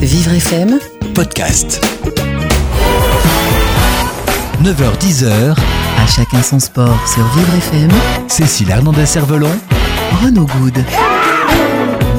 Vivre FM, podcast. 9h-10h, à chacun son sport sur Vivre FM, Cécile Hernandez-Cervelon, Renaud Good.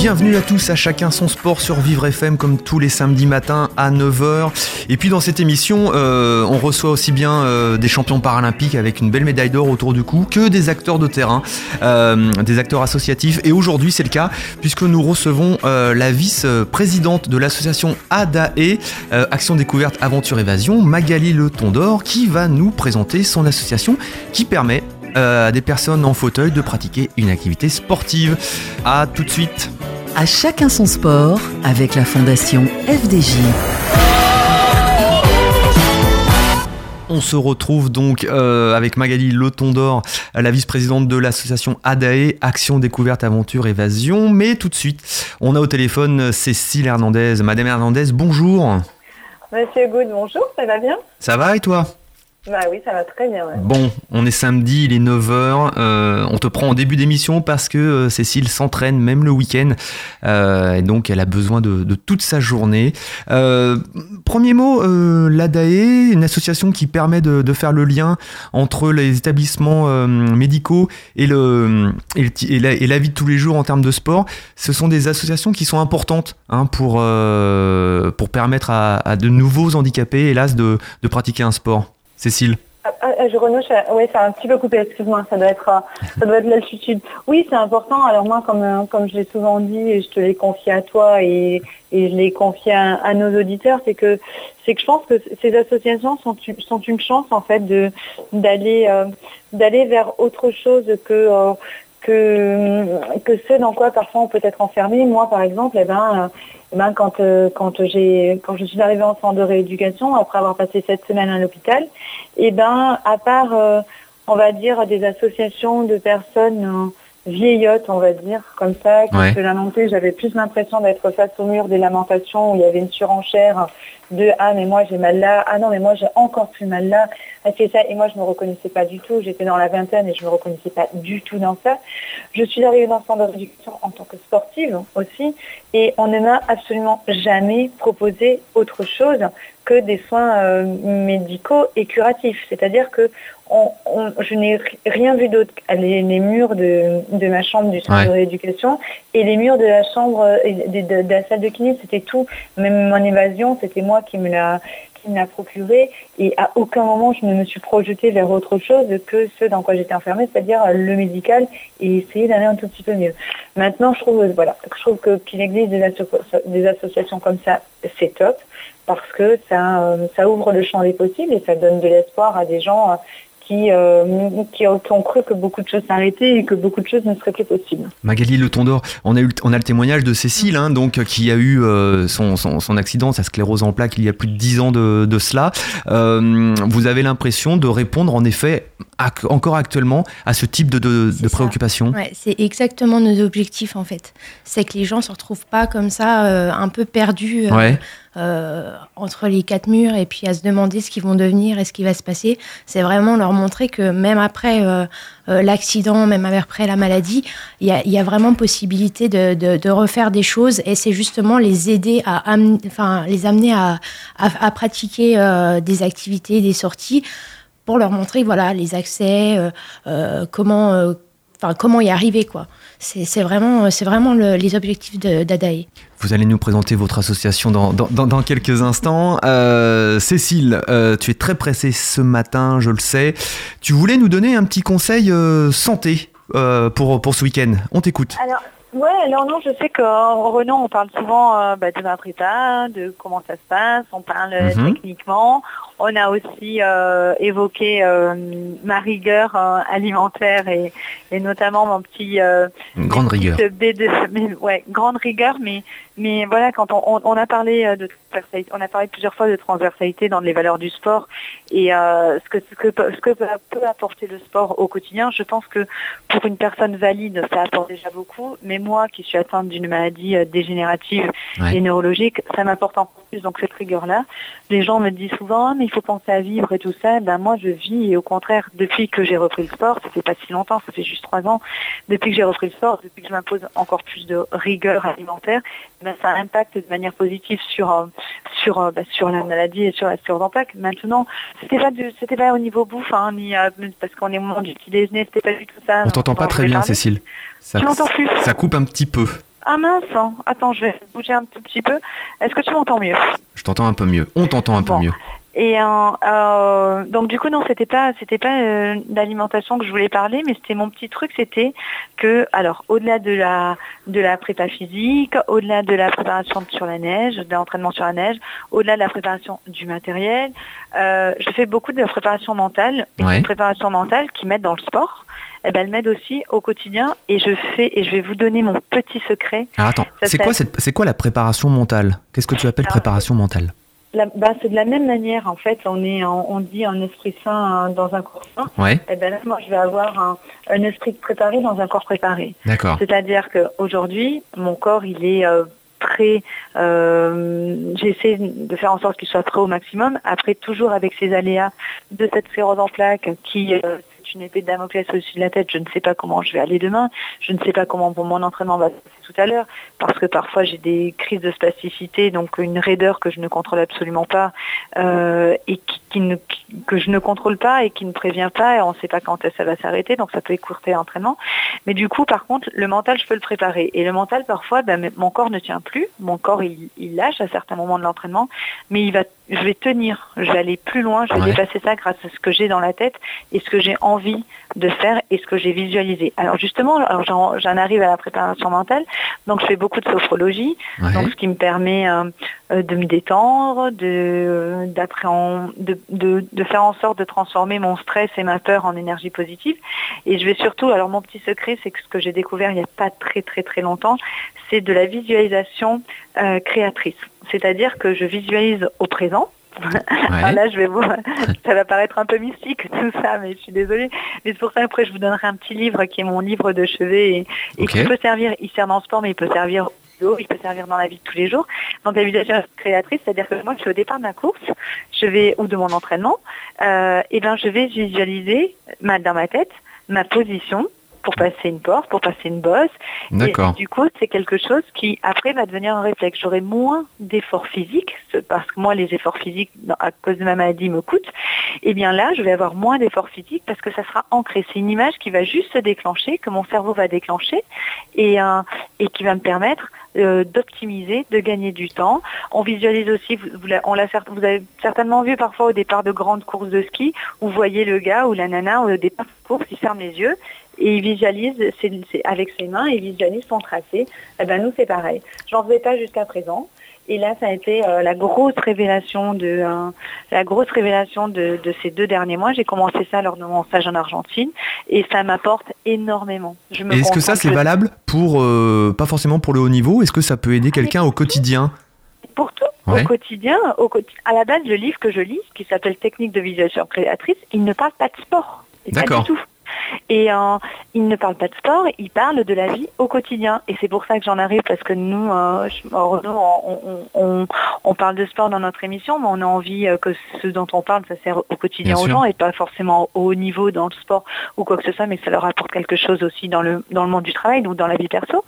Bienvenue à tous, à chacun son sport sur Vivre FM comme tous les samedis matins à 9h. Et puis dans cette émission, euh, on reçoit aussi bien euh, des champions paralympiques avec une belle médaille d'or autour du cou que des acteurs de terrain, euh, des acteurs associatifs. Et aujourd'hui c'est le cas puisque nous recevons la vice-présidente de l'association ADAE, Action Découverte Aventure Évasion, Magali Le Tondor, qui va nous présenter son association qui permet à des personnes en fauteuil de pratiquer une activité sportive. A tout de suite. À chacun son sport avec la fondation FDJ. On se retrouve donc euh, avec Magali Lotondor, la vice-présidente de l'association ADAE, Action Découverte Aventure Évasion. Mais tout de suite, on a au téléphone Cécile Hernandez. Madame Hernandez, bonjour. Monsieur Good, bonjour, ça va bien? Ça va et toi? Bah oui, ça va très bien. Bon, on est samedi, il est 9h. Euh, on te prend en début d'émission parce que euh, Cécile s'entraîne même le week-end. Euh, et donc, elle a besoin de, toute sa journée. premier mot, l'ADAE, une association qui permet de, faire le lien entre les établissements médicaux et, la, vie de tous les jours en termes de sport. Ce sont des associations qui sont importantes hein, pour permettre à, de nouveaux handicapés, hélas, de pratiquer un sport. Cécile ah, ah, je renouche, oui, c'est un petit peu coupé, excuse-moi, ça doit être, euh, ça doit être l'altitude. Oui, c'est important. Alors moi, comme, euh, comme je l'ai souvent dit, et je te l'ai confié à toi et, je l'ai confié à, nos auditeurs, c'est que, c'est que je pense que ces associations sont, sont une chance en fait de d'aller euh, d'aller vers autre chose que que que ce dans quoi parfois on peut être enfermé. Moi, par exemple, eh ben eh ben, quand, euh, quand, je suis arrivée en centre de rééducation, après avoir passé sept semaines à l'hôpital, eh ben, à part, euh, on va dire, des associations de personnes euh, vieillottes, on va dire, comme ça, qui se lamentaient, j'avais plus l'impression d'être face au mur des lamentations où il y avait une surenchère de ah mais moi j'ai mal là, ah non mais moi j'ai encore plus mal là, ah, c'est ça et moi je ne me reconnaissais pas du tout, j'étais dans la vingtaine et je ne me reconnaissais pas du tout dans ça. Je suis arrivée dans le centre de réduction en tant que sportive aussi et on ne m'a absolument jamais proposé autre chose que des soins euh, médicaux et curatifs. C'est-à-dire que je n'ai rien vu d'autre. Les, les murs de, ma chambre du centre de rééducation et les murs de la chambre de, de la salle de kiné, c'était tout. Même mon évasion, c'était moi qui me l'a qui procuré et à aucun moment je ne me suis projetée vers autre chose que ce dans quoi j'étais enfermée, c'est-à-dire le médical et essayer d'aller un tout petit peu mieux. Maintenant, je trouve, voilà, je trouve que qu'il existe des, associations comme ça, c'est top parce que ça, euh, ça ouvre le champ des possibles et ça donne de l'espoir à des gens euh, qui, ont, cru que beaucoup de choses s'arrêtaient et que beaucoup de choses ne seraient plus possibles. Magali Le Tondor, on a, eu, on a le témoignage de Cécile, hein, donc, qui a eu euh, son, son, accident, sa sclérose en plaques, il y a plus de dix ans de, cela. Euh, vous avez l'impression de répondre, en effet, encore actuellement, à ce type de, de, préoccupation? C'est exactement nos objectifs, en fait. C'est que les gens ne se retrouvent pas comme ça, un peu perdus. Entre les quatre murs et puis à se demander ce qu'ils vont devenir et ce qui va se passer, c'est vraiment leur montrer que même après euh, euh, l'accident, même après la maladie, il y, a, vraiment possibilité de, refaire des choses et c'est justement les aider à enfin, les amener à, pratiquer euh, des activités, des sorties pour leur montrer voilà les accès, comment enfin comment y arriver quoi. C'est vraiment, c'est vraiment les objectifs d'Adae. Vous allez nous présenter votre association dans, dans, quelques instants. Euh, Cécile, euh, tu es très pressée ce matin, je le sais. Tu voulais nous donner un petit conseil euh, santé pour, pour ce week-end. On t'écoute. Alors, ouais, alors non, je sais qu'en Renault, on parle souvent bah, de ma prépa, de comment ça se passe, on parle mhm. techniquement, on a aussi euh, évoqué euh, ma rigueur euh, alimentaire et, notamment mon petit grande rigueur. ouais, grande rigueur, mais mais voilà, quand on, a parlé de on a parlé plusieurs fois de transversalité dans les valeurs du sport et ce que ce que ce que peut apporter le sport au quotidien. Je pense que pour une personne valide, ça apporte déjà beaucoup, mais moi qui suis atteinte d'une maladie dégénérative et neurologique, ça m'apporte encore plus. Donc cette rigueur là, les gens me disent souvent, mais il faut penser à vivre et tout ça, ben moi je vis et au contraire, depuis que j'ai repris le sport, ça fait pas si longtemps, ça fait juste trois ans, depuis que j'ai repris le sport, depuis que je m'impose encore plus de rigueur alimentaire, ben ça impacte de manière positive sur sur bah, sur la maladie et sur la sur d'impact. Maintenant, c'était pas c'était pas au niveau bouffe, hein, ni parce qu'on est au moment du petit déjeuner, c'était pas du tout ça. On t'entend pas très bien, Cécile. Ça, plus Ça coupe un petit peu. Ah mince, hein. attends, je vais bouger un tout petit peu. Est-ce que tu m'entends mieux? Je t'entends un peu mieux. On t'entend un peu mieux. Et euh, donc du coup non, c'était pas c'était pas euh, l'alimentation que je voulais parler, mais c'était mon petit truc, c'était que alors au-delà de la de la prépa physique, au-delà de la préparation sur la neige, de l'entraînement sur la neige, au-delà de la préparation du matériel, euh, je fais beaucoup de préparation mentale et de préparation mentale qui m'aide dans le sport. Eh ben, elle m'aide aussi au quotidien et je fais et je vais vous donner mon petit secret. Ah, attends, c'est quoi c'est quoi la préparation mentale? Qu'est-ce que tu appelles préparation mentale? Bah, c'est de la même manière en fait. On est, on dit un esprit sain hein, dans un corps sain. Ouais. Et eh ben moi, je vais avoir un, un, esprit préparé dans un corps préparé. D'accord. C'est-à-dire qu'aujourd'hui, mon corps, il est euh, prêt. Euh, J'essaie de faire en sorte qu'il soit prêt au maximum. Après, toujours avec ces aléas de cette sclérose en plaques qui euh, une épée de Damoclès au-dessus de la tête. Je ne sais pas comment je vais aller demain. Je ne sais pas comment mon entraînement va se passer tout à l'heure. Parce que parfois j'ai des crises de spasticité, donc une raideur que je ne contrôle absolument pas euh, et qui, ne, que je ne contrôle pas et qui ne prévient pas. Et on ne sait pas quand ça va s'arrêter, donc ça peut écourter l'entraînement. Mais du coup, par contre, le mental, je peux le préparer. Et le mental, parfois, ben, mon corps ne tient plus. Mon corps, il, lâche à certains moments de l'entraînement, mais il va, je vais tenir. Je vais aller plus loin. Je vais dépasser ça grâce à ce que j'ai dans la tête et ce que j'ai envie de faire et ce que j'ai visualisé. Alors justement, j'en arrive à la préparation mentale, donc je fais beaucoup de sophrologie, donc ce qui me permet euh, euh, de me détendre, de, de, de, de, faire en sorte de transformer mon stress et ma peur en énergie positive. Et je vais surtout, alors mon petit secret, c'est que ce que j'ai découvert il n'y a pas très très très longtemps, c'est de la visualisation euh, créatrice. C'est-à-dire que je visualise au présent, ah, là, je vais vous, ça va paraître un peu mystique tout ça, mais je suis désolée. Mais c'est pour ça après je vous donnerai un petit livre qui est mon livre de chevet et, qui peut servir. Il sert dans le sport, mais il peut servir il peut servir dans la vie de tous les jours. Donc la visualisation créatrice, c'est-à-dire que moi, je suis au départ de ma course, je vais ou de mon entraînement, euh, et ben je vais visualiser ma, dans ma tête ma position, pour passer une porte, pour passer une bosse. Et, du coup, c'est quelque chose qui, après, va devenir un réflexe. J'aurai moins d'efforts physiques, parce que moi, les efforts physiques, à cause de ma maladie, me coûtent. Et eh bien là, je vais avoir moins d'efforts physiques parce que ça sera ancré. C'est une image qui va juste se déclencher, que mon cerveau va déclencher, et, euh, et qui va me permettre euh, d'optimiser, de gagner du temps. On visualise aussi, vous, on l'a, vous avez certainement vu parfois au départ de grandes courses de ski, où vous voyez le gars ou la nana au départ de course, il ferme les yeux et il visualise avec ses mains, il visualise son tracé. Eh ben nous c'est pareil. J'en faisais pas jusqu'à présent. Et là, ça a été euh, la grosse révélation de euh, la grosse révélation de, ces deux derniers mois. J'ai commencé ça lors de mon stage en Argentine et ça m'apporte énormément. Est-ce que ça c'est valable pour euh, pas forcément pour le haut niveau? Est-ce que ça peut aider quelqu'un au quotidien? Pour tout, au quotidien. Au à la base, le livre que je lis, qui s'appelle Technique de visualisation créatrice, il ne parle pas de sport. D'accord. Pas du tout. Et euh, il ne parle pas de sport, il parle de la vie au quotidien. Et c'est pour ça que j'en arrive, parce que nous, euh, on, parle de sport dans notre émission, mais on a envie euh, que ce dont on parle, ça sert au quotidien aux gens et pas forcément au haut niveau dans le sport ou quoi que ce soit, mais que ça leur apporte quelque chose aussi dans le, dans le monde du travail, donc dans la vie perso.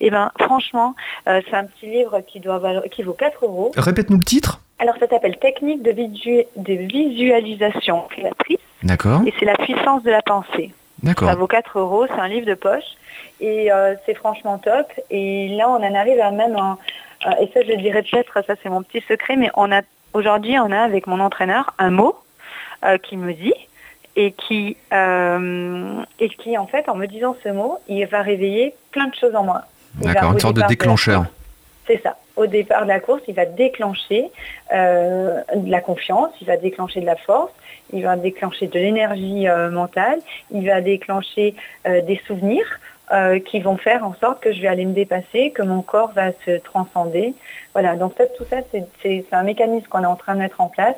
Et ben franchement, c'est un petit livre qui, doit qui vaut 4 euros. Répète-nous le titre alors ça s'appelle Technique de, de visualisation créatrice. D'accord. Et c'est la puissance de la pensée. Ça vaut 4 euros, c'est un livre de poche. Et euh, c'est franchement top. Et là, on en arrive à même, euh, et ça je dirais peut-être, ça c'est mon petit secret, mais on a aujourd'hui, on a avec mon entraîneur un mot euh, qui me dit et qui, et qui, en fait, en me disant ce mot, il va réveiller plein de choses en moi. D'accord, une sorte de déclencheur. C'est ça. Au départ de la course, il va déclencher de la confiance, il va déclencher de la force, il va déclencher de l'énergie euh, mentale, il va déclencher euh, des souvenirs euh, qui vont faire en sorte que je vais aller me dépasser, que mon corps va se transcender. Voilà, donc tout ça, c'est un mécanisme qu'on est en train de mettre en place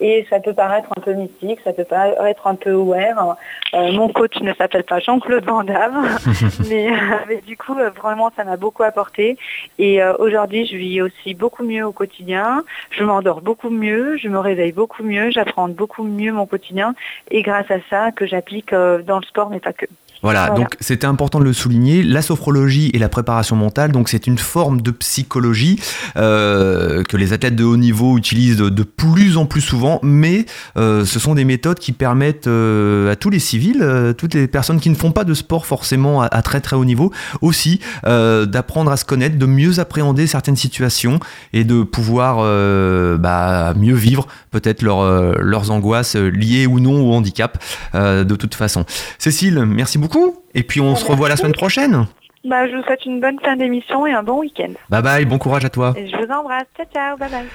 et ça peut paraître un peu mystique, ça peut paraître un peu aware. mon coach ne s'appelle pas Jean-Claude Van Damme, mais, du coup, vraiment, ça m'a beaucoup apporté. Et aujourd'hui, je vis aussi beaucoup mieux au quotidien, je m'endors beaucoup mieux, je me réveille beaucoup mieux, j'apprends beaucoup mieux mon quotidien et grâce à ça que j'applique dans le sport, mais pas que. Voilà, donc c'était important de le souligner. La sophrologie et la préparation mentale, donc c'est une forme de psychologie euh, que les athlètes de haut niveau utilisent de, plus en plus souvent, mais euh, ce sont des méthodes qui permettent euh, à tous les civils, toutes les personnes qui ne font pas de sport forcément à, très très haut niveau, aussi d'apprendre à se connaître, de mieux appréhender certaines situations et de pouvoir bah, mieux vivre peut-être leurs angoisses liées ou non au handicap de toute façon. Cécile, merci beaucoup et puis on se revoit la semaine prochaine. Bah, je vous souhaite une bonne fin d'émission et un bon week-end. Bye bye, bon courage à toi. Et je vous embrasse. Ciao, ciao, bye bye.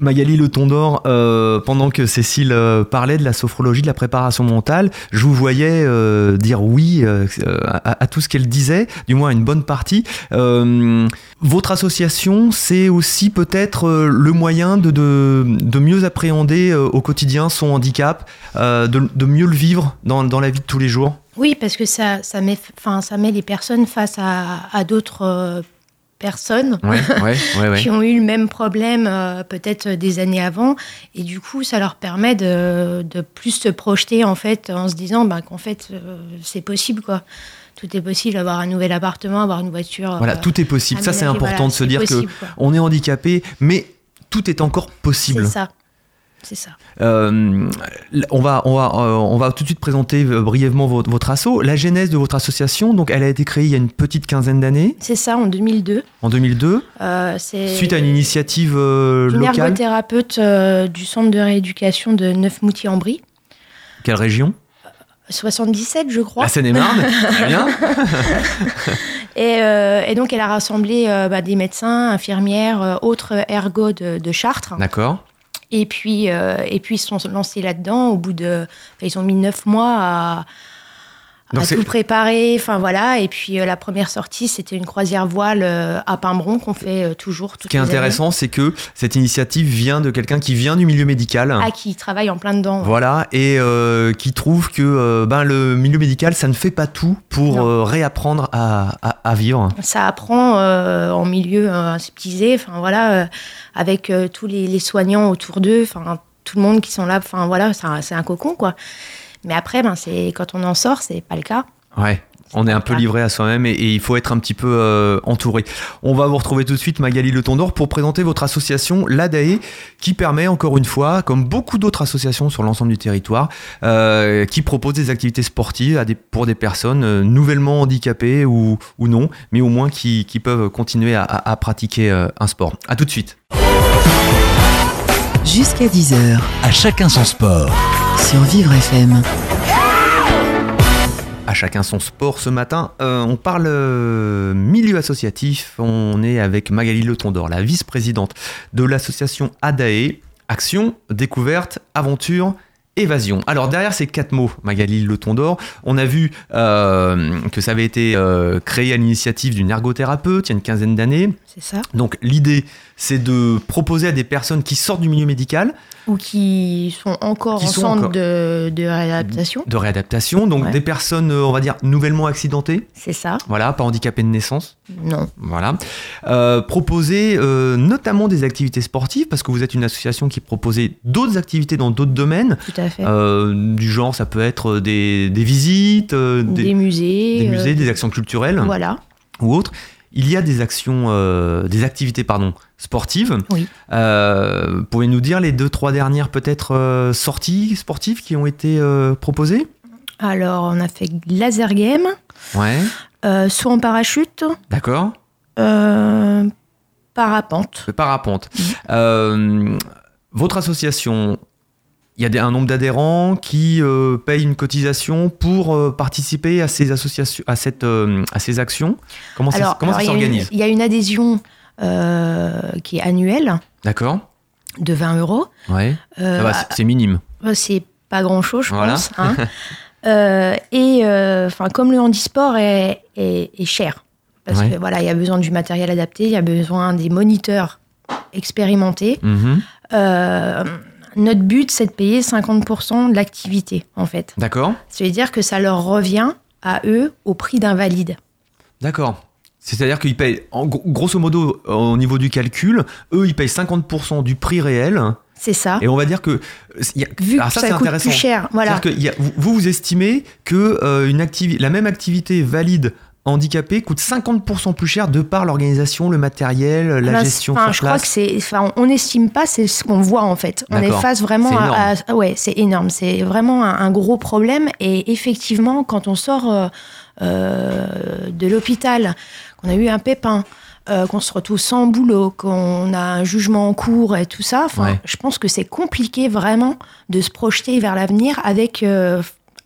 Magali Le Tondor, euh, pendant que Cécile euh, parlait de la sophrologie, de la préparation mentale, je vous voyais euh, dire oui à, tout ce qu'elle disait, du moins une bonne partie. votre association, c'est aussi peut-être le moyen de, de, mieux appréhender au quotidien son handicap, de, de, mieux le vivre dans, dans la vie de tous les jours? Oui, parce que ça, ça, met, ça met les personnes face à, d'autres euh, personnes qui ont eu le même problème euh, peut-être des années avant. Et du coup, ça leur permet de, plus se projeter en fait en se disant bah, qu'en fait, euh, c'est possible. quoi tout est possible, avoir un nouvel appartement, avoir une voiture. Voilà, tout est possible. Ça, c'est important de se dire que on est handicapé, mais tout est encore possible. C'est ça. C'est ça. Euh, on, va, on, va, euh, on va tout de suite présenter euh, brièvement votre, votre asso. La genèse de votre association, donc elle a été créée il y a une petite quinzaine d'années. C'est ça, en 2002. En 2002 Suite à une initiative une locale ergothérapeute du centre de rééducation de Neufmoutier-en-Brie. Quelle région? 77, je crois. La Seine-et-Marne Très bien. et, donc, elle a rassemblé bah, des médecins, infirmières, autres ergots de, de Chartres. D'accord. Et puis, euh, et puis ils se sont lancés là-dedans. Au bout de, ils ont mis neuf mois à, à tout préparer, enfin voilà. Et puis euh, la première sortie, c'était une croisière voile euh, à Pimbron qu'on fait euh, toujours. Ce qui est intéressant, c'est que cette initiative vient de quelqu'un qui vient du milieu médical. Ah, qui travaille en plein dedans. Voilà, et qui trouve que ben, le milieu médical, ça ne fait pas tout pour réapprendre à, à, vivre. Ça apprend en milieu aseptisé, enfin voilà, avec tous les, les, soignants autour d'eux, enfin tout le monde qui sont là, enfin voilà, c'est un, un cocon quoi. Mais après, ben, c'est quand on en sort, c'est pas le cas. Ouais. On est un peu livré à soi-même et, il faut être un petit peu euh, entouré. On va vous retrouver tout de suite, Magali Le Tondor, pour présenter votre association, l'ADAE, qui permet, encore une fois, comme beaucoup d'autres associations sur l'ensemble du territoire, euh, qui propose des activités sportives à des, pour des personnes euh, nouvellement handicapées ou, ou, non, mais au moins qui, qui peuvent continuer à, à, pratiquer un sport. À tout de suite. Jusqu'à 10h. À chacun son sport sur Vivre FM. À chacun son sport ce matin. Euh, on parle euh, milieu associatif. On est avec Magali Le Tondor, la vice-présidente de l'association ADAE, Action, Découverte, Aventure évasion. Alors derrière ces quatre mots, Magali Le Tondor, on a vu euh, que ça avait été créé à l'initiative d'une ergothérapeute il y a une quinzaine d'années. C'est ça. Donc l'idée, c'est de proposer à des personnes qui sortent du milieu médical ou qui sont encore en centre De, réadaptation. De réadaptation, donc des personnes, euh, on va dire, nouvellement accidentées. C'est ça. Voilà, pas handicapées de naissance. Non. Voilà. Euh, proposer euh, notamment des activités sportives, parce que vous êtes une association qui proposait d'autres activités dans d'autres domaines. Tout à fait. du genre, ça peut être des, visites, des, musées. Des musées, des actions culturelles. Voilà. Ou autres. Il y a des actions, des activités, pardon, sportives. Oui. Euh, pouvez nous dire les deux, trois dernières peut-être euh, sorties sportives qui ont été euh, proposées? Alors, on a fait laser game. Ouais. saut en parachute. D'accord. parapente. Le parapente. votre association, il y a un nombre d'adhérents qui payent une cotisation pour participer à ces associations, à cette, à ces actions. Comment ça, comment ça s'organise? Il y a une adhésion euh, qui est annuel. D'accord. De 20 euros. Ouais. Euh, c'est minime. Euh, c'est pas grand chose, je pense. Hein. et enfin, comme le handisport est, est, cher, parce que voilà, il y a besoin du matériel adapté, il y a besoin des moniteurs expérimentés. Mhm. Notre but, c'est de payer 50% de l'activité, en fait. D'accord. Ça veut dire que ça leur revient à eux au prix d'invalide. D'accord. C'est-à-dire qu'ils payent, en, grosso modo, au niveau du calcul, eux, ils payent 50% du prix réel. C'est ça. Et on va dire que y a, vu que ça, ça coûte plus cher, voilà. Que y a, vous, vous estimez que euh, une la même activité valide handicapé coûte 50% plus cher de par l'organisation, le matériel, la gestion. Je crois que c'est, enfin, on n'estime pas, c'est ce qu'on voit en fait. On est face vraiment à, ouais, c'est énorme, c'est vraiment un, gros problème. Et effectivement, quand on sort euh, euh, de l'hôpital, qu'on a eu un pépin. Euh, qu'on se retrouve sans boulot, qu'on a un jugement en cours et tout ça. Je pense que c'est compliqué vraiment de se projeter vers l'avenir avec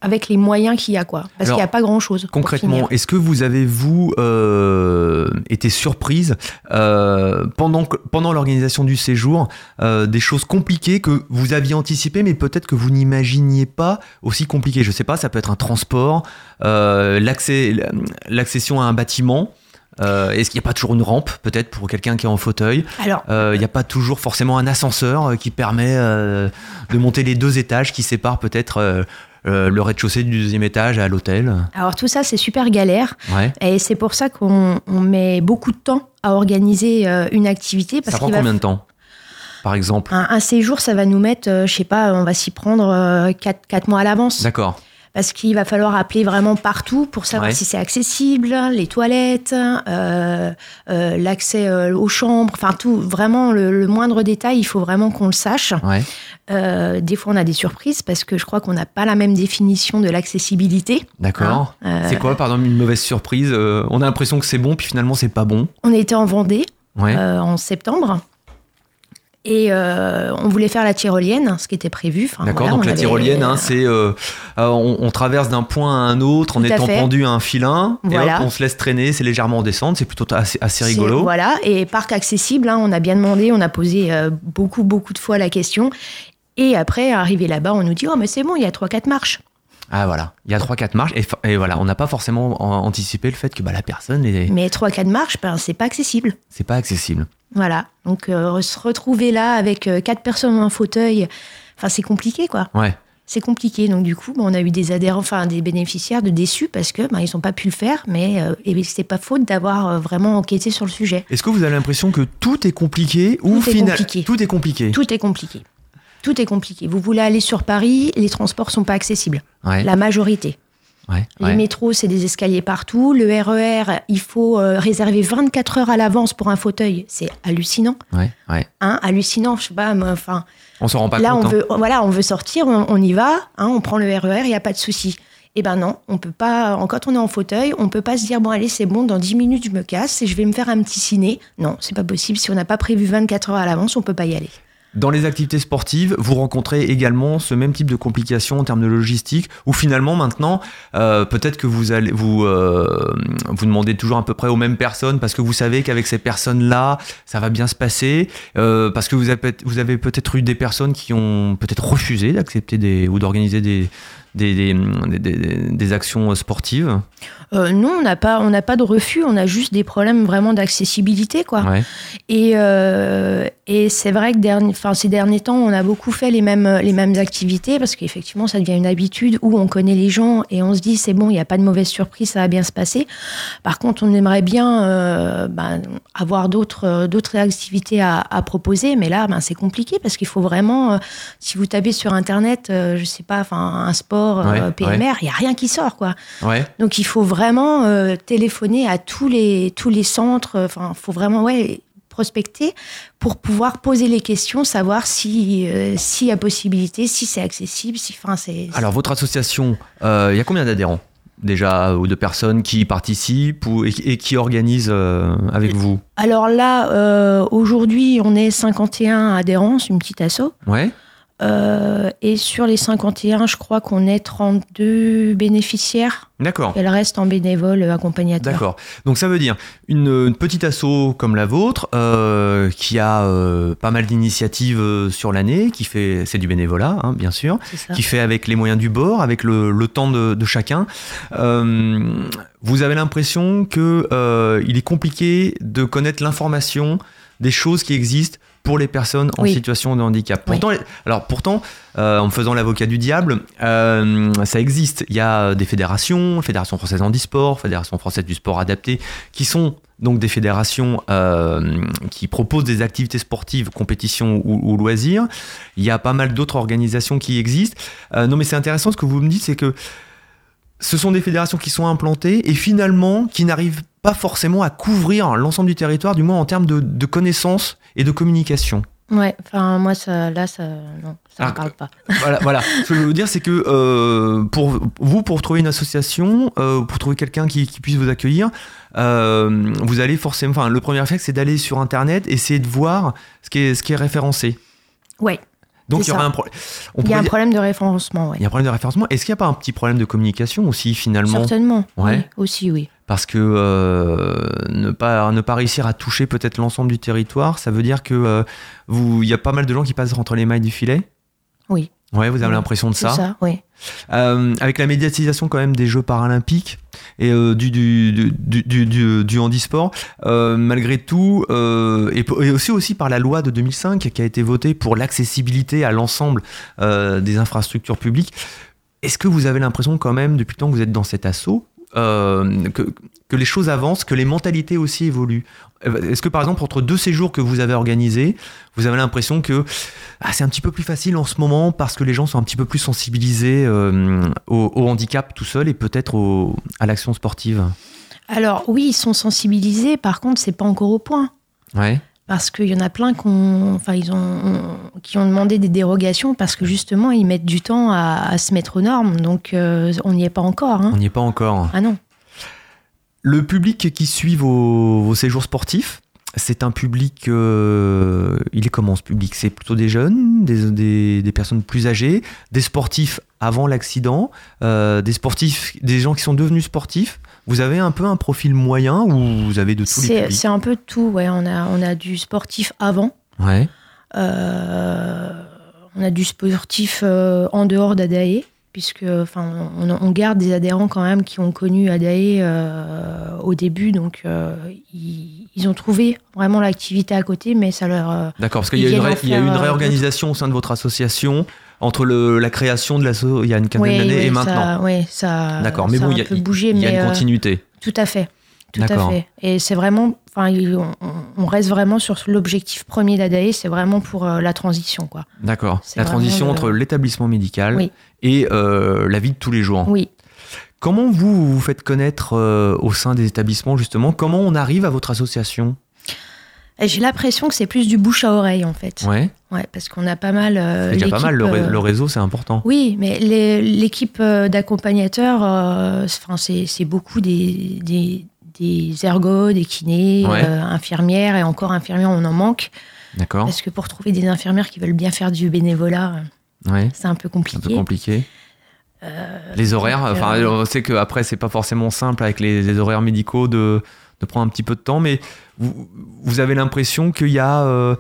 avec les moyens qu'il y a, quoi. Parce qu'il n'y a pas grand-chose. Concrètement, est-ce que vous avez, vous, euh, été surprise euh, pendant, pendant l'organisation du séjour euh, des choses compliquées que vous aviez anticipées, mais peut-être que vous n'imaginiez pas aussi compliquées? Je ne sais pas, ça peut être un transport, l'accession à un bâtiment. Est-ce qu'il n'y a pas toujours une rampe, peut-être, pour quelqu'un qui est en fauteuil? Alors, il n'y a pas toujours forcément un ascenseur qui permet de monter les deux étages qui séparent peut-être euh, le rez-de-chaussée du deuxième étage à l'hôtel Alors tout ça, c'est super galère. Et c'est pour ça qu'on met beaucoup de temps à organiser euh, une activité. Parce ça prend combien de temps par exemple? Un, séjour, ça va nous mettre, euh, je sais pas, on va s'y prendre 4 mois à l'avance. D'accord parce qu'il va falloir appeler vraiment partout pour savoir si c'est accessible, les toilettes, euh, euh, l'accès euh, aux chambres, enfin tout, vraiment le, moindre détail, il faut vraiment qu'on le sache. des fois, on a des surprises parce que je crois qu'on n'a pas la même définition de l'accessibilité. D'accord. c'est quoi, par exemple, une mauvaise surprise? On a l'impression que c'est bon, puis finalement, c'est pas bon. On était en Vendée en septembre. Et euh, on voulait faire la tyrolienne, ce qui était prévu. D'accord, donc la tyrolienne, hein, c'est euh, euh, on, traverse d'un point à un autre en étant pendu à un filin, et hop, on se laisse traîner, c'est légèrement en descente, c'est plutôt assez, assez rigolo. Voilà, et parc accessible, hein, on a bien demandé, on a posé beaucoup, beaucoup de fois la question. Et après, arrivé là-bas, on nous dit Oh, mais c'est bon, il y a 3-4 marches. Ah voilà, il y a 3-4 marches et, voilà, on n'a pas forcément anticipé le fait que bah, la personne est... Mais 3-4 marches, ben, c'est pas accessible. C'est pas accessible. Voilà, donc euh, se retrouver là avec euh, quatre personnes dans un fauteuil, enfin c'est compliqué quoi. Ouais. C'est compliqué, donc du coup, on a eu des adhérents, enfin des bénéficiaires de déçus parce que ben, ils n'ont pas pu le faire, mais ce euh, c'est pas faute d'avoir vraiment enquêté sur le sujet. Est-ce que vous avez l'impression que tout est compliqué ou finalement tout est compliqué? Tout est compliqué. Tout est compliqué. Vous voulez aller sur Paris, les transports sont pas accessibles. La majorité les métros, c'est des escaliers partout. Le RER, e il faut euh, réserver 24 heures à l'avance pour un fauteuil. C'est hallucinant. Hein, hallucinant, je sais pas, enfin. On s'en rend pas là, compte. Là, on hein. veut, voilà, on veut sortir, on, y va, hein, on prend le RER, il n'y a pas de souci. Eh ben non, on peut pas. Quand on est en fauteuil, on peut pas se dire bon allez c'est bon, dans 10 minutes je me casse et je vais me faire un petit ciné. Non, c'est pas possible. Si on n'a pas prévu 24 heures à l'avance, on peut pas y aller. Dans les activités sportives, vous rencontrez également ce même type de complications en termes de logistique, où finalement maintenant, euh, peut-être que vous allez vous euh, vous demandez toujours à peu près aux mêmes personnes parce que vous savez qu'avec ces personnes-là, ça va bien se passer, euh, parce que vous avez, peut-être eu des personnes qui ont peut-être refusé d'accepter ou d'organiser des des, des, des, actions sportives euh, Non, on n'a pas, on pas de refus, on a juste des problèmes vraiment d'accessibilité. quoi. Et, euh, et c'est vrai que dernier, ces derniers temps, on a beaucoup fait les mêmes, les mêmes activités parce qu'effectivement, ça devient une habitude où on connaît les gens et on se dit c'est bon, il n'y a pas de mauvaise surprise, ça va bien se passer. Par contre, on aimerait bien euh, ben, avoir d'autres, d'autres activités à, à, proposer, mais là, ben, c'est compliqué parce qu'il faut vraiment, si vous tapez sur Internet, je sais pas, un sport, euh, PMR, il n'y a rien qui sort. quoi. Donc il faut vraiment euh, téléphoner à tous les, tous les centres, enfin, il faut vraiment ouais, prospecter pour pouvoir poser les questions, savoir si euh, s'il y a possibilité, si c'est accessible, si enfin c'est. Alors votre association, il y a combien d'adhérents déjà ou de personnes qui participent ou, et, qui organisent avec vous? Alors là, aujourd'hui, on est 51 adhérents, c'est une petite asso. Ouais. Euh, et sur les 51, je crois qu'on est 32 bénéficiaires. D'accord. Et le reste en bénévole accompagnateur. D'accord. Donc ça veut dire une, petite asso comme la vôtre, euh, qui a euh, pas mal d'initiatives sur l'année, qui fait, c'est du bénévolat, hein, bien sûr, qui fait avec les moyens du bord, avec le, temps de, de chacun. vous avez l'impression que il est compliqué de connaître l'information des choses qui existent pour les personnes en situation de handicap. Pourtant, alors pourtant, euh, en faisant l'avocat du diable, euh, ça existe. Il y a des fédérations, Fédération française handisport, Fédération française du sport adapté, qui sont donc des fédérations qui proposent des activités sportives, compétitions ou, loisirs. Il y a pas mal d'autres organisations qui existent. non, mais c'est intéressant ce que vous me dites, c'est que ce sont des fédérations qui sont implantées et finalement qui n'arrivent pas forcément à couvrir l'ensemble du territoire, du moins en termes de, connaissances et de communication. Ouais, enfin moi ça, là ça non, ça ne ah, parle pas. Voilà, voilà. Ce que je veux vous dire c'est que euh, pour vous pour trouver une association, euh, pour trouver quelqu'un qui, puisse vous accueillir, euh, vous allez forcément, enfin le premier réflexe c'est d'aller sur internet, essayer de voir ce qui est ce qui est référencé. Ouais. Donc il y aura un problème. Il y a un problème de référencement. Il y a un problème de référencement. Est-ce qu'il n'y a pas un petit problème de communication aussi finalement? Certainement. Ouais. Oui, aussi oui. Parce que euh, ne, pas, ne pas réussir à toucher peut-être l'ensemble du territoire, ça veut dire que euh, vous, il y a pas mal de gens qui passent entre les mailles du filet. Oui. Ouais, vous avez l'impression de ça. ça oui. Euh, avec la médiatisation quand même des Jeux paralympiques et du, du, du, du, du, handisport, malgré tout, et, aussi, aussi par la loi de 2005 qui a été votée pour l'accessibilité à l'ensemble des infrastructures publiques, est-ce que vous avez l'impression quand même, depuis le temps que vous êtes dans cet assaut, que, que les choses avancent, que les mentalités aussi évoluent est-ce que par exemple entre deux séjours que vous avez organisés, vous avez l'impression que ah, c'est un petit peu plus facile en ce moment parce que les gens sont un petit peu plus sensibilisés euh, au, handicap tout seul et peut-être à l'action sportive? Alors oui, ils sont sensibilisés. Par contre, c'est pas encore au point. Ouais. Parce qu'il y en a plein qui ont, enfin, ils ont, qui ont demandé des dérogations parce que justement, ils mettent du temps à, se mettre aux normes. Donc, euh, on n'y est pas encore. Hein. On n'y est pas encore. Ah non. Le public qui suit vos, séjours sportifs, c'est un public. Euh, il est comment ce public? C'est plutôt des jeunes, des, personnes plus âgées, des sportifs avant l'accident, euh, des sportifs, des gens qui sont devenus sportifs? Vous avez un peu un profil moyen ou vous avez de tous les C'est un peu de tout, ouais. On a, on a du sportif avant. Ouais. Euh, on a du sportif en dehors d'Adae puisque enfin on, garde des adhérents quand même qui ont connu Adae euh, au début, donc euh, ils, ont trouvé vraiment l'activité à côté, mais ça leur euh, d'accord parce qu'il y, a une, réorganisation au sein de votre association entre le, la création de l'asso il y a une quinzaine d'années et maintenant. Oui, ça. D'accord, mais bon, il y a, il y a une continuité. tout à fait. Tout à fait. Et c'est vraiment, enfin, on, reste vraiment sur l'objectif premier d'ADAE, c'est vraiment pour la transition, quoi. D'accord. La transition entre l'établissement médical oui et euh, la vie de tous les jours. Oui. Comment vous vous faites connaître euh, au sein des établissements justement? Comment on arrive à votre association? J'ai l'impression que c'est plus du bouche à oreille en fait. Ouais. Ouais, parce qu'on a pas mal. Euh, il y a pas mal le, réseau, c'est important. Oui, mais l'équipe d'accompagnateurs, enfin c'est beaucoup des, des, des, ergots, des kinés, infirmières et encore infirmières, on en manque. D'accord. Parce que pour trouver des infirmières qui veulent bien faire du bénévolat. C'est un peu compliqué. Un peu compliqué. Euh, les horaires, enfin, euh, on sait qu'après, c'est pas forcément simple avec les, horaires médicaux de, de, prendre un petit peu de temps, mais vous, vous avez l'impression qu'il y a euh,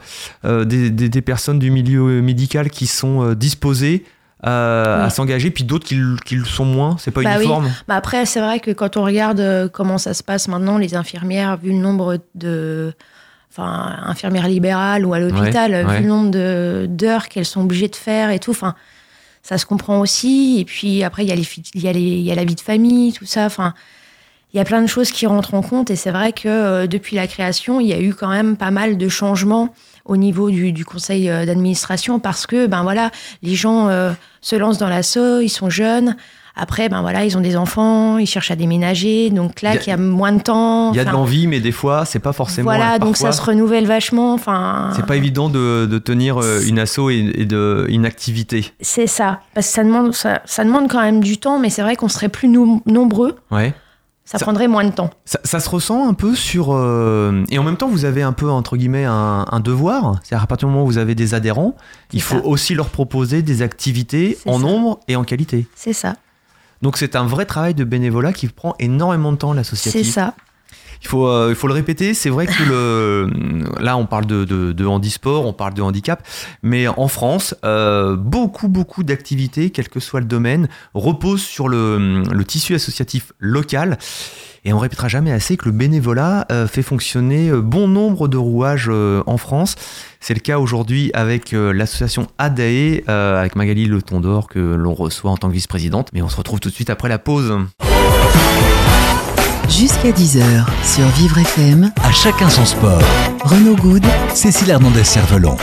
des, des, personnes du milieu médical qui sont disposées à s'engager, puis d'autres qui, qui, le sont moins? C'est pas bah uniforme? Bah après, c'est vrai que quand on regarde comment ça se passe maintenant, les infirmières, vu le nombre de enfin, infirmière libérale ou à l'hôpital, vu le nombre d'heures qu'elles sont obligées de faire et tout. Enfin, ça se comprend aussi. Et puis après, il y, a les, y a les, il y a la vie de famille, tout ça. Enfin, il y a plein de choses qui rentrent en compte. Et c'est vrai que euh, depuis la création, il y a eu quand même pas mal de changements au niveau du, du conseil euh, d'administration parce que, ben voilà, les gens euh, se lancent dans l'assaut, ils sont jeunes. Après, ben voilà, ils ont des enfants, ils cherchent à déménager, donc là, il y, a moins de temps. Il y a de l'envie, mais des fois, c'est pas forcément. Voilà, donc ça se renouvelle vachement. Enfin. C'est pas évident de, de tenir une asso et, de une activité. C'est ça, parce que ça demande, ça, ça, demande quand même du temps, mais c'est vrai qu'on serait plus nombreux. Ouais. Ça, prendrait moins de temps. Ça, se ressent un peu sur. Euh, et en même temps, vous avez un peu, entre guillemets, un, un devoir. C'est-à-dire, à partir du moment où vous avez des adhérents, il faut aussi leur proposer des activités en nombre et en qualité. C'est ça. Donc c'est un vrai travail de bénévolat qui prend énormément de temps, l'associatif. C'est ça. Il faut, euh, il faut le répéter, c'est vrai que le, là on parle de, de, handisport, on parle de handicap, mais en France, euh, beaucoup, beaucoup d'activités, quel que soit le domaine, reposent sur le, le tissu associatif local. Et on répétera jamais assez que le bénévolat euh, fait fonctionner euh, bon nombre de rouages euh, en France. C'est le cas aujourd'hui avec l'association ADAE, avec Magali Le Tondor, que l'on reçoit en tant que vice-présidente. Mais on se retrouve tout de suite après la pause. Jusqu'à 10h sur Vivre FM. À chacun son sport. Renaud Good. Cécile Hernandez-Cervelon.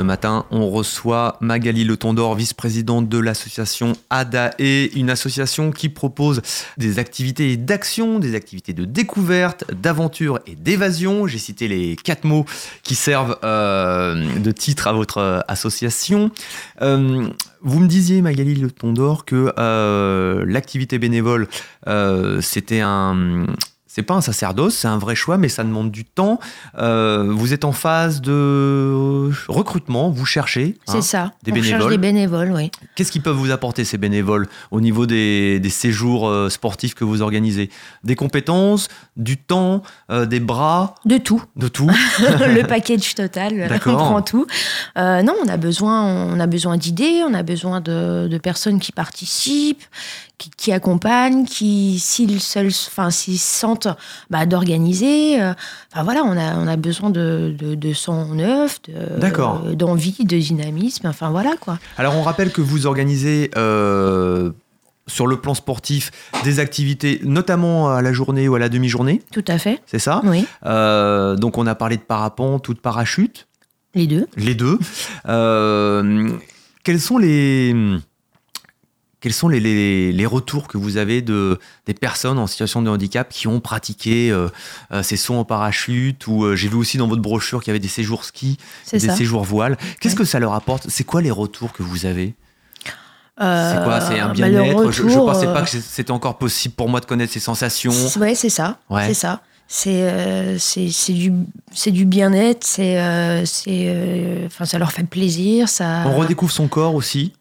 Ce matin, on reçoit Magali Le Tondor, vice-présidente de l'association ADAE, une association qui propose des activités d'action, des activités de découverte, d'aventure et d'évasion. J'ai cité les quatre mots qui servent euh, de titre à votre euh, association. Euh, vous me disiez, Magali Le Tondor, que l'activité bénévole, c'était un, c'est pas un sacerdoce, c'est un vrai choix, mais ça demande du temps. Euh, vous êtes en phase de recrutement, vous cherchez. C'est hein, ça. Des on bénévoles. cherche des bénévoles, oui. Qu'est-ce qu'ils peuvent vous apporter, ces bénévoles, au niveau des, des séjours euh, sportifs que vous organisez? Des compétences, du temps, euh, des bras, De tout. de tout le package total, on prend tout. Non, on a besoin, on a besoin d'idées, on a besoin de, de personnes qui participent, qui, qui accompagnent, qui, s'ils enfin, s'ils se sentent, bah, d'organiser. euh, Enfin voilà, on a, on a besoin de, de, de sang neuf, euh, d'envie, de dynamisme. Enfin voilà quoi. Alors, on rappelle que vous organisez... euh, sur le plan sportif, des activités, notamment à la journée ou à la demi-journée, Tout à fait. c'est ça? Oui, Euh, Donc, on a parlé de parapente ou de parachute. les deux. Les deux. Euh, quels sont les quels sont les, les- les retours que vous avez de des personnes en situation de handicap qui ont pratiqué euh, euh, ces sauts en parachute ou euh, j'ai vu aussi dans votre brochure qu'il y avait des séjours ski, des ça. séjours voile. Qu'est-ce Ouais. que ça leur apporte? C'est quoi les retours que vous avez? C'est quoi? C'est un bien-être? Je, je retour, pensais pas que c'était encore possible pour moi de connaître ces sensations. Ouais, c'est ça. Ouais. C'est ça. C'est c'est du du bien-être. C'est c'est enfin ça leur fait plaisir. Ça. On redécouvre son corps aussi?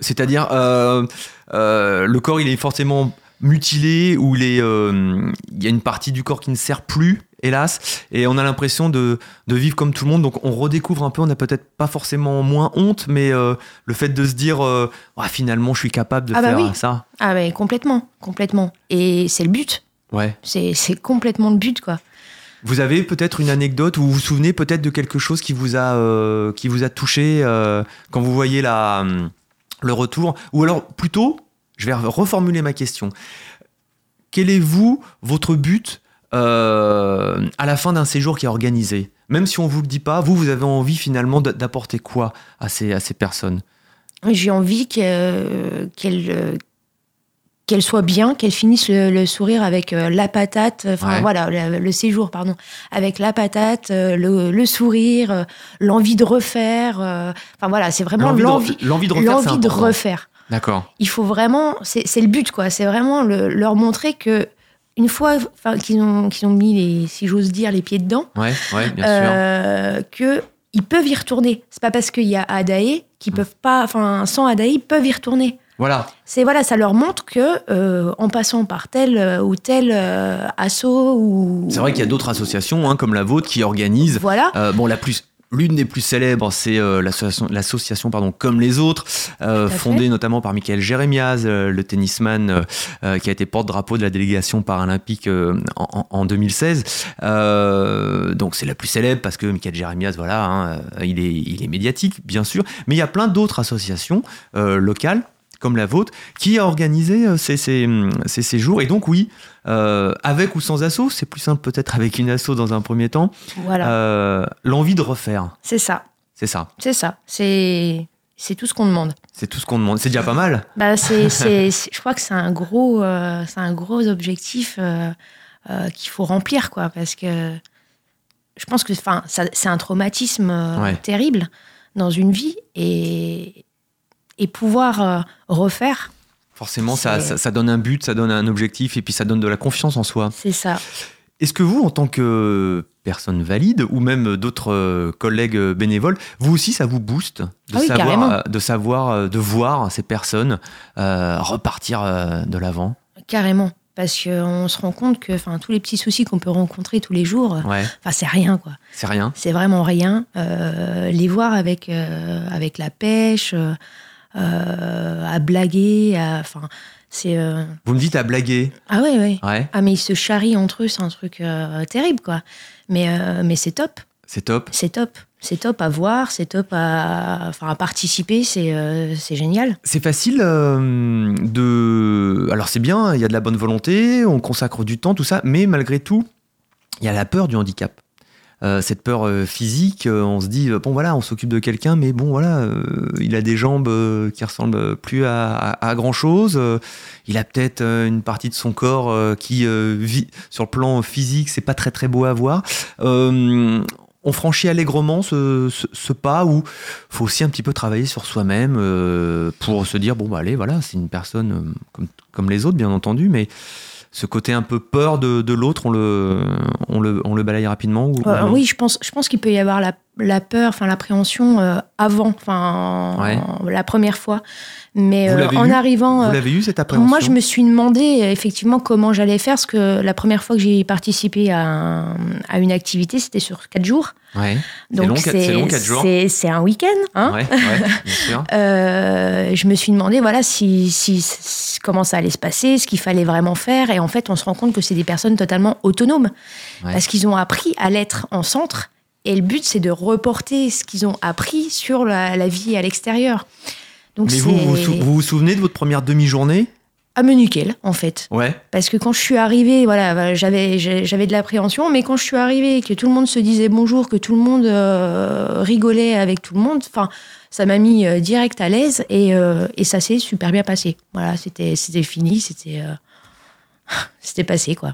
C'est-à-dire, euh, euh, le corps, il est forcément mutilé ou il, est, euh, il y a une partie du corps qui ne sert plus, hélas, et on a l'impression de, de vivre comme tout le monde. Donc on redécouvre un peu, on n'a peut-être pas forcément moins honte, mais euh, le fait de se dire, euh, Ah, finalement, je suis capable de Ah bah faire oui. ça. Ah mais complètement, complètement. Et c'est le but. Ouais. C'est complètement le but quoi. Vous avez peut-être une anecdote ou vous vous souvenez peut-être de quelque chose qui vous a, qui vous a touché quand vous voyez la, le retour Ou alors plutôt, je vais reformuler ma question. Quel est vous, votre but euh, à la fin d'un séjour qui est organisé? Même si on vous le dit pas, vous, vous avez envie finalement d'apporter quoi à ces, à ces personnes? J'ai envie que- qu'elle euh, qu'elle soit bien, qu'elle finisse le, le sourire avec euh, la patate, enfin Ouais. voilà, le, le séjour, pardon, avec la patate, euh, le, le sourire, euh, l'envie de refaire. euh, Enfin voilà, c'est vraiment L'envie l'envie de, l'envie de refaire, l'envie de refaire. D'accord. il faut vraiment, c'est le but quoi, c'est vraiment le- leur montrer que une fois enfin, qu'ils ont, mis les, si j'ose dire, les pieds dedans, Ouais, ouais, bien sûr. euh, que ils peuvent y retourner. C'est pas parce qu'il y a Adae Mm. qu'ils peuvent pas, enfin sans Adae, ils peuvent y retourner. Voilà. C'est voilà, ça leur montre que euh, en passant par tel euh, ou tel euh, assaut ou C'est vrai qu'il y a d'autres associations hein, comme la vôtre qui organisent voilà, Euh, bon, la plus, l'une des plus célèbres, c'est euh, l'association, pardon, comme les autres, euh, fondée notamment par Michael Jérémiaz, euh, le tennisman qui a été porte-drapeau de la délégation paralympique en, en- en 2016. Euh, donc c'est la plus célèbre parce que Michael Jérémiaz, voilà, hein, il est, il est médiatique, bien sûr. Mais il y a plein d'autres associations locales comme la vôtre, qui a organisé euh, ces, ces, ces séjours. Et donc oui, euh, avec ou sans assaut, c'est plus simple peut-être avec une assaut dans un premier temps, voilà, euh, l'envie de refaire. c'est ça, C'est ça. c'est ça, c'est c'est tout ce qu'on demande. C'est tout ce qu'on demande. C'est déjà pas mal. Bah, c'est, je crois que c'est un gros, euh, c'est un gros objectif euh, euh, qu'il faut remplir, quoi, parce que je pense que, enfin, c'est un traumatisme Ouais. terrible dans une vie et et pouvoir euh, refaire, Forcément, ça, ça, ça donne un but, ça donne un objectif et puis ça donne de la confiance en soi. c'est ça. Est-ce que vous, en tant que personne valide ou même d'autres euh, collègues bénévoles, vous aussi, ça vous booste de Ah oui, savoir, carrément. euh, de savoir, de voir ces personnes euh, repartir de l'avant? Carrément. Parce qu'on se rend compte que enfin, tous les petits soucis qu'on peut rencontrer tous les jours, Ouais, enfin, c'est rien. quoi. c'est rien. C'est vraiment rien. Euh, les voir avec, euh, avec la pêche, à blaguer, à- enfin, c'est. euh, Vous me dites à blaguer. Ah ouais, ouais. Ouais, Ah, mais ils se charrient entre eux, c'est un truc euh, terrible, quoi. Mais, euh, mais c'est top. C'est top. C'est top. C'est top à voir, c'est top à, enfin, à participer, c'est euh, c'est génial. C'est facile euh, de. Alors c'est bien, il y a de la bonne volonté, on consacre du temps, tout ça, mais malgré tout, il y a la peur du handicap. Euh, cette peur euh, physique, euh, on se dit bon voilà, on s'occupe de quelqu'un, mais bon voilà, il a des jambes qui ressemblent plus à, à, grand chose. il a peut-être une partie de son corps qui vit sur le plan physique, c'est pas très très beau à voir on franchit allègrement ce, ce, pas où faut aussi un petit peu travailler sur soi-même pour se dire bon bah allez voilà c'est une personne comme, comme, les autres bien entendu mais ce côté un peu peur de, de l'autre, on le, on, le, on le balaye rapidement ou, euh, Oui, je pense, je pense qu'il peut y avoir la, la peur, enfin l'appréhension euh, avant, enfin la première fois. Mais euh, en arrivant, vous l'avez eu cette appréhension Moi, je me suis demandé effectivement comment j'allais faire, parce que la première fois que j'ai participé à, à, une activité, c'était sur quatre jours. Ouais. Donc c'est long, quatre jours. C'est un week-end, hein ouais, bien sûr. je me suis demandé voilà si, si, comment ça allait se passer, ce qu'il fallait vraiment faire, et en fait, on se rend compte que c'est des personnes totalement autonomes, parce qu'ils ont appris à l'être en centre et le but, c'est de reporter ce qu'ils ont appris sur la, vie à l'extérieur. Donc Mais vous, vous, vous, souvenez de votre première demi-journée? À me nickel, en fait. Ouais. Parce que quand je suis arrivée, voilà, j'avais, j'avais de l'appréhension, mais quand je suis arrivée, que tout le monde se disait bonjour, que tout le monde euh, rigolait avec tout le monde, enfin, ça m'a mis euh, direct à l'aise et, euh, et ça s'est super bien passé. Voilà, c'était, c'était fini, c'était. c'était passé quoi.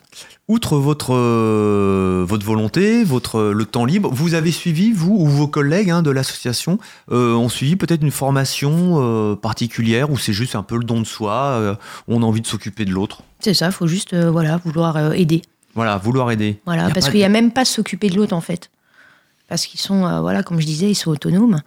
Outre votre, euh, votre volonté, votre, le temps libre, vous avez suivi, vous ou vos collègues hein, de l'association, euh, ont suivi peut-être une formation euh, particulière ou c'est juste un peu le don de soi, on a envie de s'occuper de l'autre? C'est ça, il faut juste voilà, vouloir aider. Voilà, vouloir aider. Voilà, parce qu'il n'y a même pas s'occuper de l'autre en fait. Parce qu'ils sont, voilà, comme je disais, ils sont autonomes.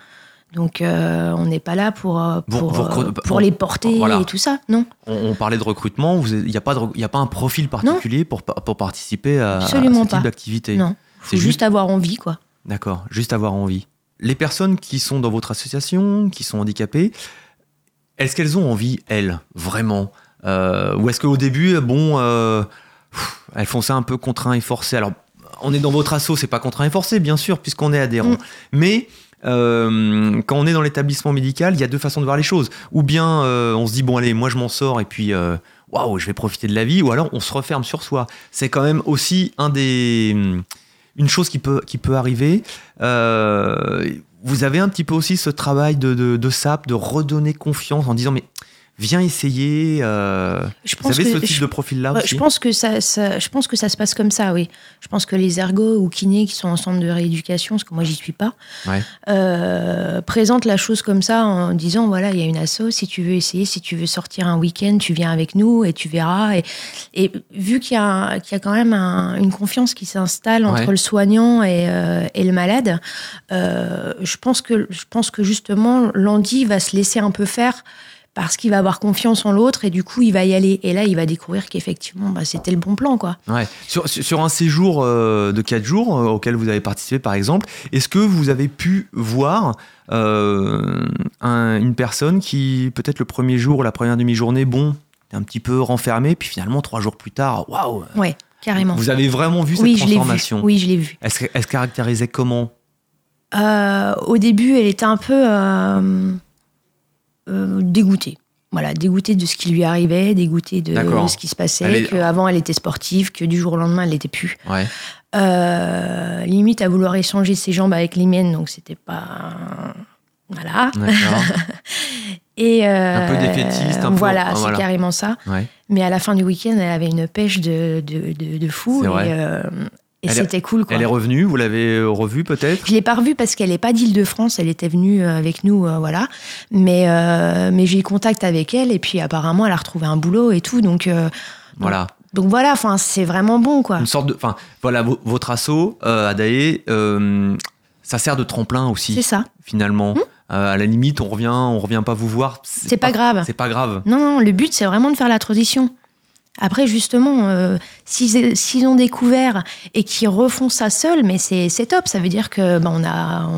Donc euh, on n'est pas là pour, euh, pour, euh, pour, les porter et tout ça, non. On, parlait de recrutement, il n'y a, pas a pas un profil particulier pour, pour participer à, Absolument ce type d'activité Non, c'est juste, avoir envie, quoi. D'accord, juste avoir envie. Les personnes qui sont dans votre association, qui sont handicapées, est-ce qu'elles ont envie, elles, vraiment? Ou est-ce qu'au début, bon, elles font ça un peu contraint et forcé? Alors, on est dans votre asso, c'est pas contraint et forcé, bien sûr, puisqu'on est adhérent. Mm. Mais euh, quand on est dans l'établissement médical, il y a deux façons de voir les choses. Ou bien euh, on se dit, bon allez, moi je m'en sors et puis euh, waouh, je vais profiter de la vie, ou alors on se referme sur soi. C'est quand même aussi un des, une chose qui peut, qui peut arriver. vous avez un petit peu aussi ce travail de, de, de SAP, de redonner confiance en disant, mais viens essayer. Euh, je pense vous avez ce type de profil-là aussi Je pense, que ça, je pense que ça se passe comme ça, oui. Je pense que les ergots ou kinés qui sont en centre de rééducation, parce que moi j'y suis pas, euh, présentent la chose comme ça en disant voilà, il y a une asso, si tu veux essayer, si tu veux sortir un week-end, tu viens avec nous et tu verras. Et, et vu qu'il y, a, qu'il y a quand même une confiance qui s'installe entre le soignant et, euh, et le malade, euh, je, pense que, je pense que justement, Landy va se laisser un peu faire parce qu'il va avoir confiance en l'autre et du coup il va y aller. Et là il va découvrir qu'effectivement bah, c'était le bon plan. quoi. Ouais. Sur, sur un séjour euh, de 4 jours euh, auquel vous avez participé par exemple, est-ce que vous avez pu voir euh, une personne qui peut-être le premier jour, la première demi-journée, bon, un petit peu renfermée, puis finalement trois jours plus tard, waouh Ouais, carrément. Vous avez vraiment vu cette transformation? Oui, je l'ai vu. Elle se, caractérisait comment? Au début, elle était un peu euh, dégoûtée. Voilà, dégoûtée de ce qui lui arrivait, dégoûtée de, ce qui se passait, qu'avant elle était sportive, que du jour au lendemain elle n'était plus. Euh, limite à vouloir échanger ses jambes avec les miennes, donc c'était pas. Voilà. Et euh, un peu défaitiste, un voilà, c'est carrément ça. Mais à la fin du week-end, elle avait une pêche de, de, de, fou. Et, et c'était cool. Quoi. Elle est revenue, vous l'avez euh, revue peut-être? Je l'ai pas revue parce qu'elle n'est pas d'Île-de-France, elle était venue euh, avec nous, euh, voilà. Mais, mais j'ai eu contact avec elle et puis apparemment elle a retrouvé un boulot et tout, donc. voilà. Donc, voilà, enfin c'est vraiment bon quoi. Une sorte de, enfin voilà, votre assaut Adaé, ça sert de tremplin aussi. C'est ça. Finalement. Hum à la limite, on revient, on revient pas vous voir. C'est pas, pas, grave. C'est pas grave. Non, non, le but c'est vraiment de faire la transition. Après, justement, euh, s'ils ont découvert et qu'ils refont ça seuls, mais c'est top. Ça veut dire que ben, on a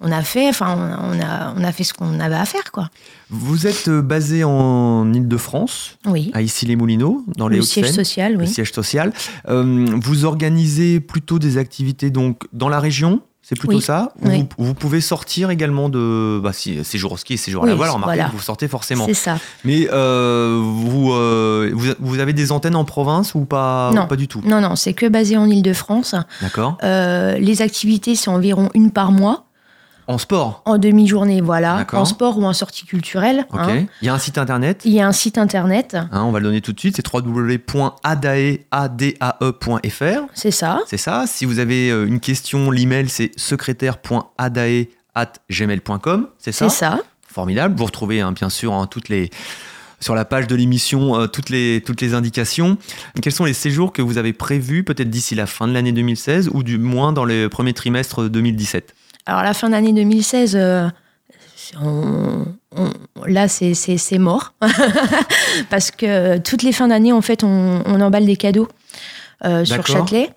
on, a fait, enfin on a on a fait ce qu'on avait à faire, quoi. Vous êtes euh, basé en Île-de-France, oui. à Issy-les-Moulineaux, dans les Le siège social, oui. Le siège social. Euh, vous organisez plutôt des activités donc dans la région c'est plutôt ça. Vous, pouvez sortir également de bah, si, séjour au ski et séjour à la voile. Remarquez vous sortez forcément. C'est ça. Mais euh, vous, vous, avez des antennes en province ou pas Non, pas du tout? Non, non, c'est que basé en Ile-de-France. D'accord. les activités, c'est environ une par mois. En sport En demi-journée, voilà. En sport ou en sortie culturelle. Hein. Il y a un site internet? Il y a un site internet. Hein, on va le donner tout de suite, c'est www.adae.fr. C'est ça. C'est ça. Si vous avez euh, une question, l'email c'est secrétaire.adae.gmail.com. C'est ça? C'est ça. Formidable. Vous retrouvez hein, bien sûr toutes les sur la page de l'émission euh, toutes, les, toutes les indications. Quels sont les séjours que vous avez prévus peut-être d'ici la fin de l'année 2016 ou du moins dans le premier trimestre 2017 alors, la fin d'année 2016, euh, là, c'est mort. Parce que toutes les fins d'année, en fait, on, emballe des cadeaux euh, sur Châtelet.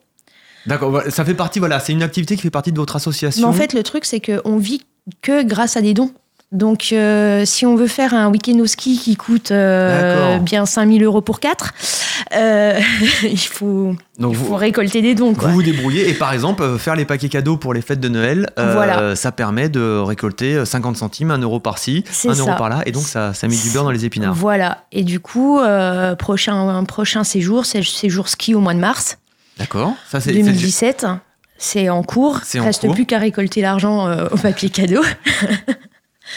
D'accord, ça fait partie, voilà, c'est une activité qui fait partie de votre association. Mais en fait, le truc, c'est qu'on vit que grâce à des dons. Donc, euh, si on veut faire un week-end au ski qui coûte euh, bien 5000 euros pour 4, euh, il, faut, faut récolter des dons. Vous vous débrouillez et par exemple, faire les paquets cadeaux pour les fêtes de Noël, ça permet de récolter 50 centimes, 1 euro par-ci, 1 euro par-là, et donc ça, ça met du beurre dans les épinards. Voilà, et du coup, prochain, un prochain séjour, c'est le séjour ski au mois de mars. D'accord. Ça, c'est 2017. C'est en cours. Il reste plus qu'à récolter l'argent au papier cadeau.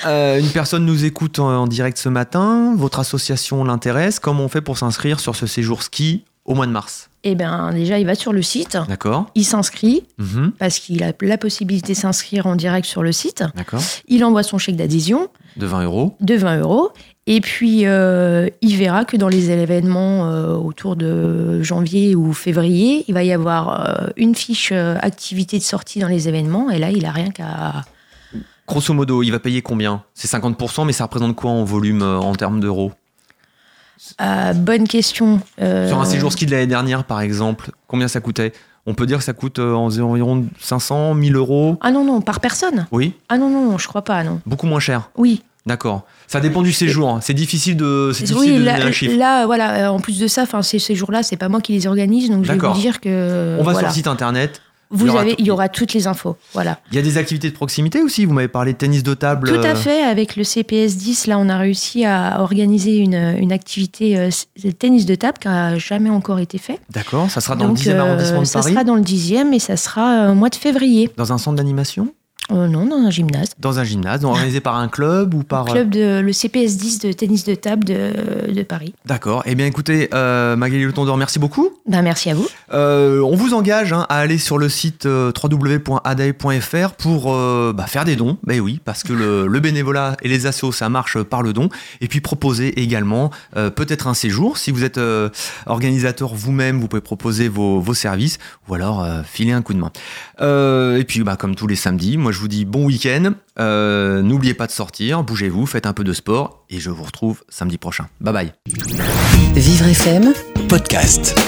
Euh, une personne nous écoute en, direct ce matin, votre association l'intéresse. Comment on fait pour s'inscrire sur ce séjour ski au mois de mars Eh bien, déjà, il va sur le site. D'accord. Il s'inscrit mhm. parce qu'il a la possibilité de s'inscrire en direct sur le site. D'accord. Il envoie son chèque d'adhésion. De 20 euros. De 20 euros. Et puis, euh, il verra que dans les événements euh, autour de janvier ou février, il va y avoir une fiche activité de sortie dans les événements. Et là, il n'a rien qu'à Grosso modo, il va payer combien? C'est 50%, mais ça représente quoi en volume euh, en termes d'euros? Euh, Bonne question. Euh, Sur un séjour ski de l'année dernière, par exemple, combien ça coûtait? On peut dire que ça coûte environ 500, 1000 euros Ah non, non, par personne? Oui. Ah non, non, je crois pas, non. Beaucoup moins cher Oui. D'accord. Ça dépend du séjour. Hein. C'est difficile de, difficile oui, de là, donner un chiffre. Là, voilà, en plus de ça, ces séjours-là, c'est pas moi qui les organise, donc je vais vous dire que. On va sur le site internet. Vous il, y avez, il y aura toutes les infos. Voilà. Il y a des activités de proximité aussi. Vous m'avez parlé de tennis de table. Tout à euh, fait. Avec le CPS 10, là, on a réussi à organiser une, une activité euh, de tennis de table qui n'a jamais encore été fait. D'accord. Ça sera dans le 10e arrondissement de euh, Paris. Ça sera dans le 10e et ça sera au mois de février. Dans un centre d'animation euh, non, dans un gymnase. Dans un gymnase, organisé par un club ou par... Un club de le CPS 10 de tennis de table de, de Paris. D'accord. Eh bien écoutez, euh, Magali Le Tondor, merci beaucoup. Ben, merci à vous. Euh, on vous engage hein, à aller sur le site euh, www.adae.fr pour bah, faire des dons. Ben oui, parce que le, le, bénévolat et les assos, ça marche par le don. Et puis proposer également peut-être un séjour. Si vous êtes organisateur vous-même, vous pouvez proposer vos, vos services ou alors filer un coup de main. et puis bah, comme tous les samedis, moi je je vous dis bon week-end. Euh, n'oubliez pas de sortir, bougez-vous, faites un peu de sport et je vous retrouve samedi prochain. Bye bye. Vivre FM, podcast.